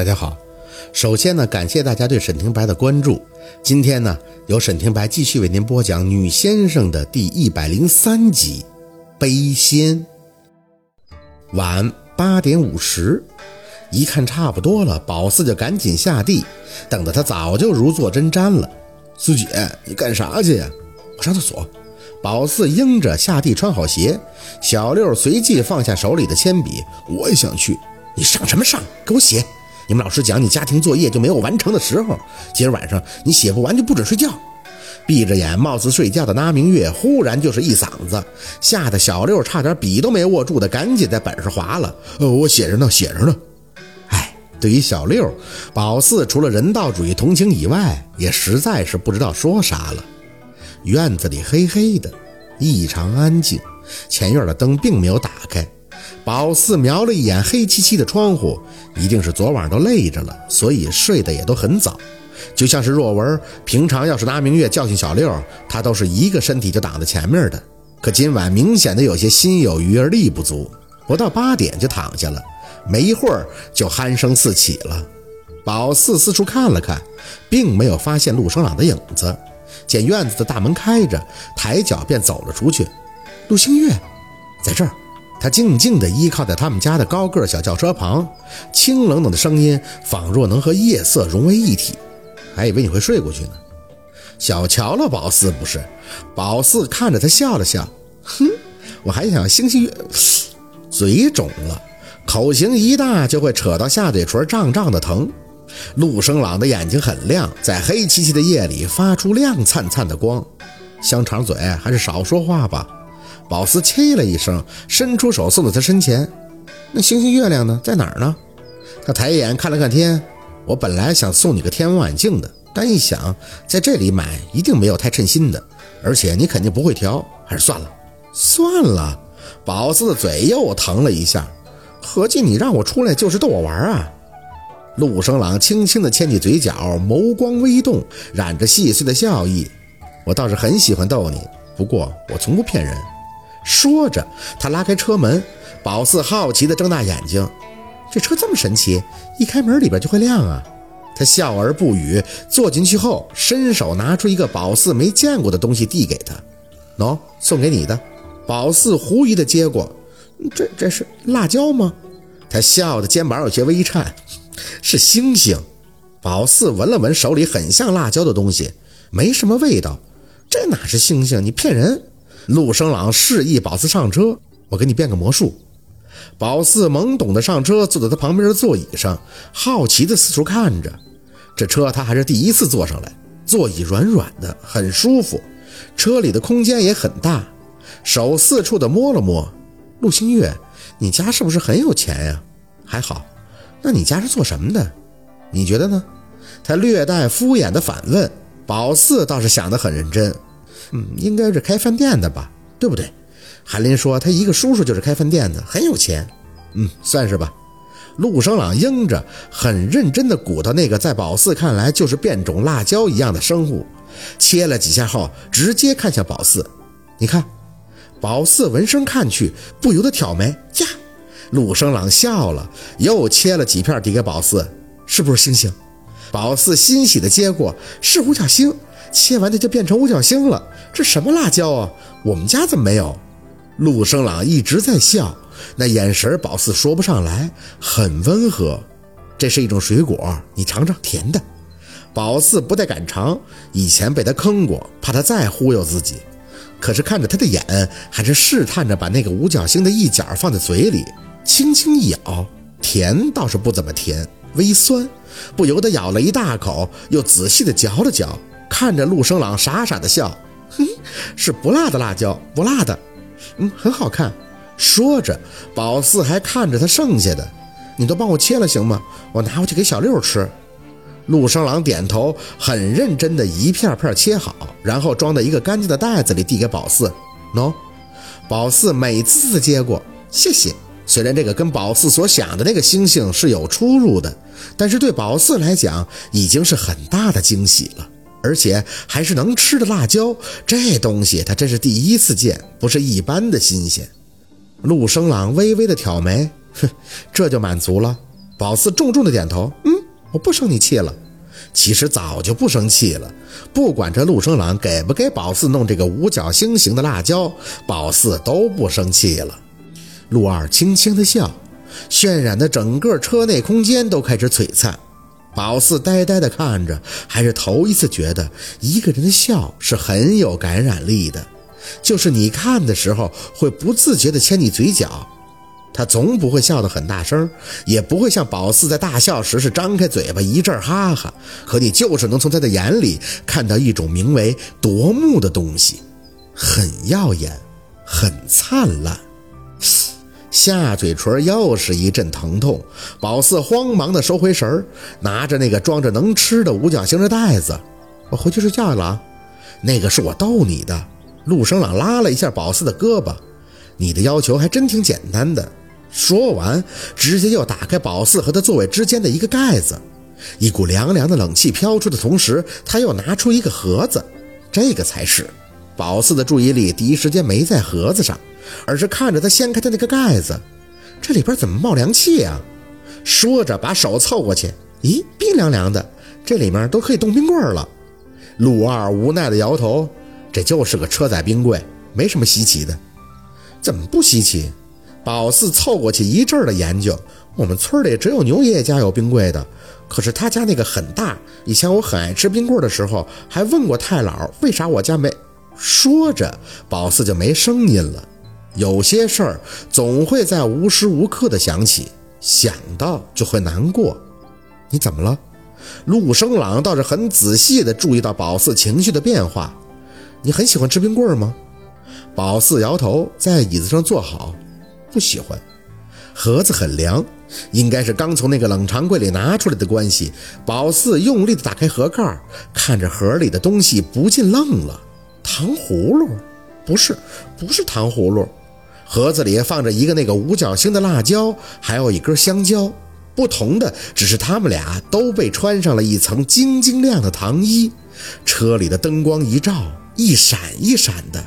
大家好，首先呢，感谢大家对沈廷白的关注。今天呢，由沈廷白继续为您播讲《女先生》的第一百零三集《悲仙》。晚八点五十，一看差不多了，宝四就赶紧下地，等得他早就如坐针毡了。四姐，你干啥去呀？我上厕所。宝四应着下地穿好鞋，小六随即放下手里的铅笔，我也想去。你上什么上？给我写！你们老师讲，你家庭作业就没有完成的时候。今儿晚上你写不完就不准睡觉。闭着眼，貌似睡觉的那明月忽然就是一嗓子，吓得小六差点笔都没握住的，赶紧在本上划了。呃，我写着呢，写着呢。哎，对于小六，宝四除了人道主义同情以外，也实在是不知道说啥了。院子里黑黑的，异常安静，前院的灯并没有打开。宝四瞄了一眼黑漆漆的窗户，一定是昨晚都累着了，所以睡得也都很早。就像是若文平常要是拿明月教训小六，他都是一个身体就挡在前面的。可今晚明显的有些心有余而力不足，不到八点就躺下了，没一会儿就鼾声四起了。宝四四处看了看，并没有发现陆生朗的影子。见院子的大门开着，抬脚便走了出去。陆星月，在这儿。他静静地依靠在他们家的高个小轿车旁，清冷冷的声音仿若能和夜色融为一体。还以为你会睡过去呢。小瞧了宝四不是？宝四看着他笑了笑，哼，我还想星星月，嘴肿了，口型一大就会扯到下嘴唇胀胀的疼。陆生朗的眼睛很亮，在黑漆漆的夜里发出亮灿灿的光。香肠嘴，还是少说话吧。宝斯切了一声，伸出手送到他身前。那星星月亮呢？在哪儿呢？他抬眼看了看天。我本来想送你个天文望远镜的，但一想在这里买一定没有太称心的，而且你肯定不会调，还是算了。算了。宝斯的嘴又疼了一下。合计你让我出来就是逗我玩啊？陆生朗轻轻地牵起嘴角，眸光微动，染着细碎的笑意。我倒是很喜欢逗你，不过我从不骗人。说着，他拉开车门，宝四好奇地睁大眼睛：“这车这么神奇，一开门里边就会亮啊！”他笑而不语，坐进去后，伸手拿出一个宝四没见过的东西递给他：“喏，送给你的。”宝四狐疑地接过：“这这是辣椒吗？”他笑的肩膀有些微颤：“是星星。”宝四闻了闻手里很像辣椒的东西，没什么味道。这哪是星星？你骗人！陆生朗示意宝四上车，我给你变个魔术。宝四懵懂的上车，坐在他旁边的座椅上，好奇的四处看着。这车他还是第一次坐上来，座椅软软的，很舒服。车里的空间也很大，手四处的摸了摸。陆星月，你家是不是很有钱呀？还好。那你家是做什么的？你觉得呢？他略带敷衍的反问。宝四倒是想得很认真。嗯，应该是开饭店的吧，对不对？韩林说他一个叔叔就是开饭店的，很有钱。嗯，算是吧。陆生朗应着，很认真地鼓捣那个在宝四看来就是变种辣椒一样的生物，切了几下后，直接看向宝四。你看，宝四闻声看去，不由得挑眉。呀，陆生朗笑了，又切了几片递给宝四，是不是星星？宝四欣喜地接过，是五角星。切完它就变成五角星了，这什么辣椒啊？我们家怎么没有？陆生朗一直在笑，那眼神宝四说不上来，很温和。这是一种水果，你尝尝，甜的。宝四不太敢尝，以前被他坑过，怕他再忽悠自己。可是看着他的眼，还是试探着把那个五角星的一角放在嘴里，轻轻一咬，甜倒是不怎么甜，微酸，不由得咬了一大口，又仔细的嚼了嚼。看着陆生朗傻傻的笑，哼，是不辣的辣椒，不辣的，嗯，很好看。说着，宝四还看着他剩下的，你都帮我切了行吗？我拿回去给小六吃。陆生朗点头，很认真的一片片切好，然后装在一个干净的袋子里递给宝四。喏，宝四美滋滋的接过，谢谢。虽然这个跟宝四所想的那个星星是有出入的，但是对宝四来讲已经是很大的惊喜了。而且还是能吃的辣椒，这东西他真是第一次见，不是一般的新鲜。陆生朗微微的挑眉，哼，这就满足了。宝四重重的点头，嗯，我不生你气了。其实早就不生气了，不管这陆生朗给不给宝四弄这个五角星形的辣椒，宝四都不生气了。陆二轻轻的笑，渲染的整个车内空间都开始璀璨。宝四呆呆的看着，还是头一次觉得一个人的笑是很有感染力的，就是你看的时候会不自觉的牵你嘴角。他总不会笑得很大声，也不会像宝四在大笑时是张开嘴巴一阵哈哈，可你就是能从他的眼里看到一种名为夺目的东西，很耀眼，很灿烂。下嘴唇又是一阵疼痛，宝四慌忙的收回神儿，拿着那个装着能吃的五角星的袋子，我回去睡觉了。那个是我逗你的。陆生朗拉了一下宝四的胳膊，你的要求还真挺简单的。说完，直接又打开宝四和他座位之间的一个盖子，一股凉凉的冷气飘出的同时，他又拿出一个盒子，这个才是。宝四的注意力第一时间没在盒子上。而是看着他掀开的那个盖子，这里边怎么冒凉气啊？说着，把手凑过去，咦，冰凉凉的，这里面都可以冻冰棍了。陆二无奈的摇头，这就是个车载冰柜，没什么稀奇的。怎么不稀奇？宝四凑过去一阵的研究，我们村里只有牛爷爷家有冰柜的，可是他家那个很大。以前我很爱吃冰棍的时候，还问过太姥，为啥我家没？说着，宝四就没声音了。有些事儿总会在无时无刻的想起，想到就会难过。你怎么了？陆生朗倒是很仔细地注意到宝四情绪的变化。你很喜欢吃冰棍吗？宝四摇头，在椅子上坐好，不喜欢。盒子很凉，应该是刚从那个冷藏柜里拿出来的关系。宝四用力地打开盒盖，看着盒里的东西，不禁愣了。糖葫芦？不是，不是糖葫芦。盒子里放着一个那个五角星的辣椒，还有一根香蕉。不同的只是他们俩都被穿上了一层晶晶亮的糖衣。车里的灯光一照，一闪一闪的，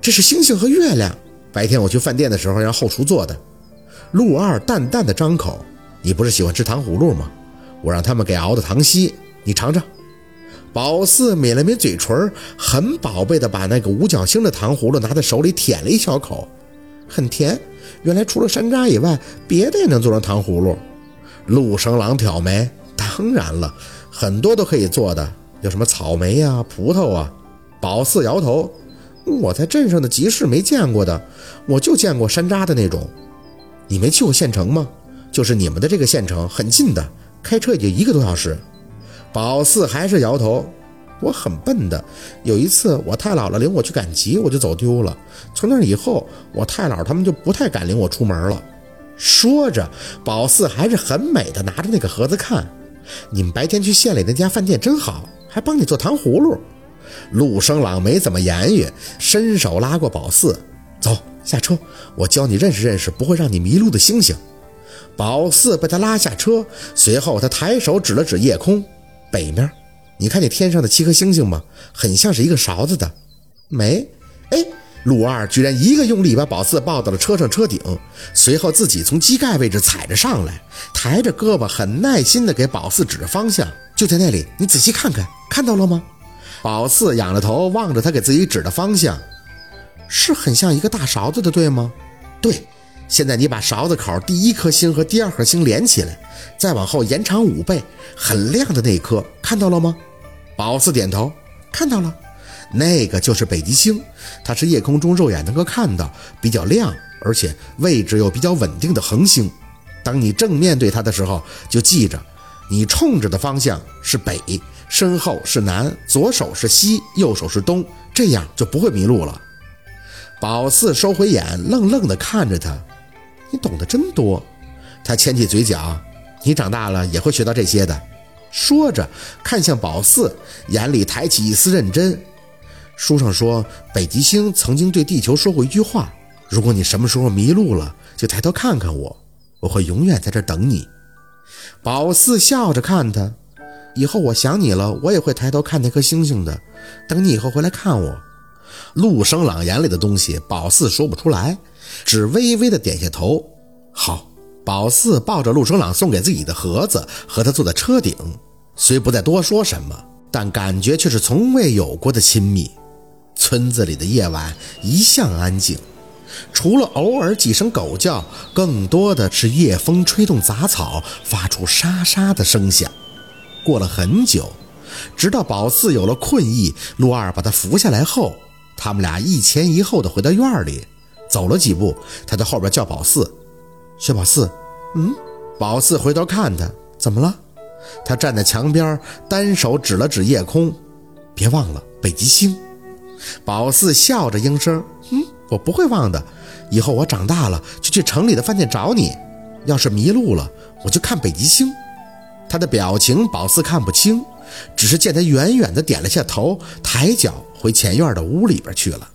这是星星和月亮。白天我去饭店的时候让后厨做的。陆二淡淡的张口：“你不是喜欢吃糖葫芦吗？我让他们给熬的糖稀，你尝尝。”宝四抿了抿嘴唇，很宝贝的把那个五角星的糖葫芦拿在手里舔了一小口。很甜，原来除了山楂以外，别的也能做成糖葫芦。陆生郎挑眉，当然了，很多都可以做的，有什么草莓呀、葡萄啊。宝四摇头，我在镇上的集市没见过的，我就见过山楂的那种。你没去过县城吗？就是你们的这个县城很近的，开车也就一个多小时。宝四还是摇头。我很笨的，有一次我太姥姥领我去赶集，我就走丢了。从那以后，我太姥他们就不太敢领我出门了。说着，宝四还是很美的拿着那个盒子看。你们白天去县里那家饭店真好，还帮你做糖葫芦。陆生朗没怎么言语，伸手拉过宝四，走下车，我教你认识认识不会让你迷路的星星。宝四被他拉下车，随后他抬手指了指夜空，北面。你看见天上的七颗星星吗？很像是一个勺子的。没，哎，陆二居然一个用力把宝四抱到了车上车顶，随后自己从机盖位置踩着上来，抬着胳膊很耐心地给宝四指着方向，就在那里，你仔细看看，看到了吗？宝四仰着头望着他给自己指的方向，是很像一个大勺子的，对吗？对。现在你把勺子口第一颗星和第二颗星连起来，再往后延长五倍，很亮的那颗看到了吗？宝四点头，看到了，那个就是北极星，它是夜空中肉眼能够看到、比较亮，而且位置又比较稳定的恒星。当你正面对它的时候，就记着，你冲着的方向是北，身后是南，左手是西，右手是东，这样就不会迷路了。宝四收回眼，愣愣地看着他。你懂得真多，他牵起嘴角，你长大了也会学到这些的。说着，看向宝四，眼里抬起一丝认真。书上说，北极星曾经对地球说过一句话：如果你什么时候迷路了，就抬头看看我，我会永远在这等你。宝四笑着看他，以后我想你了，我也会抬头看那颗星星的，等你以后回来看我。陆生朗眼里的东西，宝四说不出来。只微微的点下头，好，宝四抱着陆生朗送给自己的盒子，和他坐在车顶，虽不再多说什么，但感觉却是从未有过的亲密。村子里的夜晚一向安静，除了偶尔几声狗叫，更多的是夜风吹动杂草，发出沙沙的声响。过了很久，直到宝四有了困意，陆二把他扶下来后，他们俩一前一后的回到院里。走了几步，他在后边叫宝四。薛宝四，嗯，宝四回头看他，怎么了？他站在墙边，单手指了指夜空，别忘了北极星。宝四笑着应声，嗯，我不会忘的。以后我长大了就去城里的饭店找你，要是迷路了，我就看北极星。他的表情宝四看不清，只是见他远远的点了下头，抬脚回前院的屋里边去了。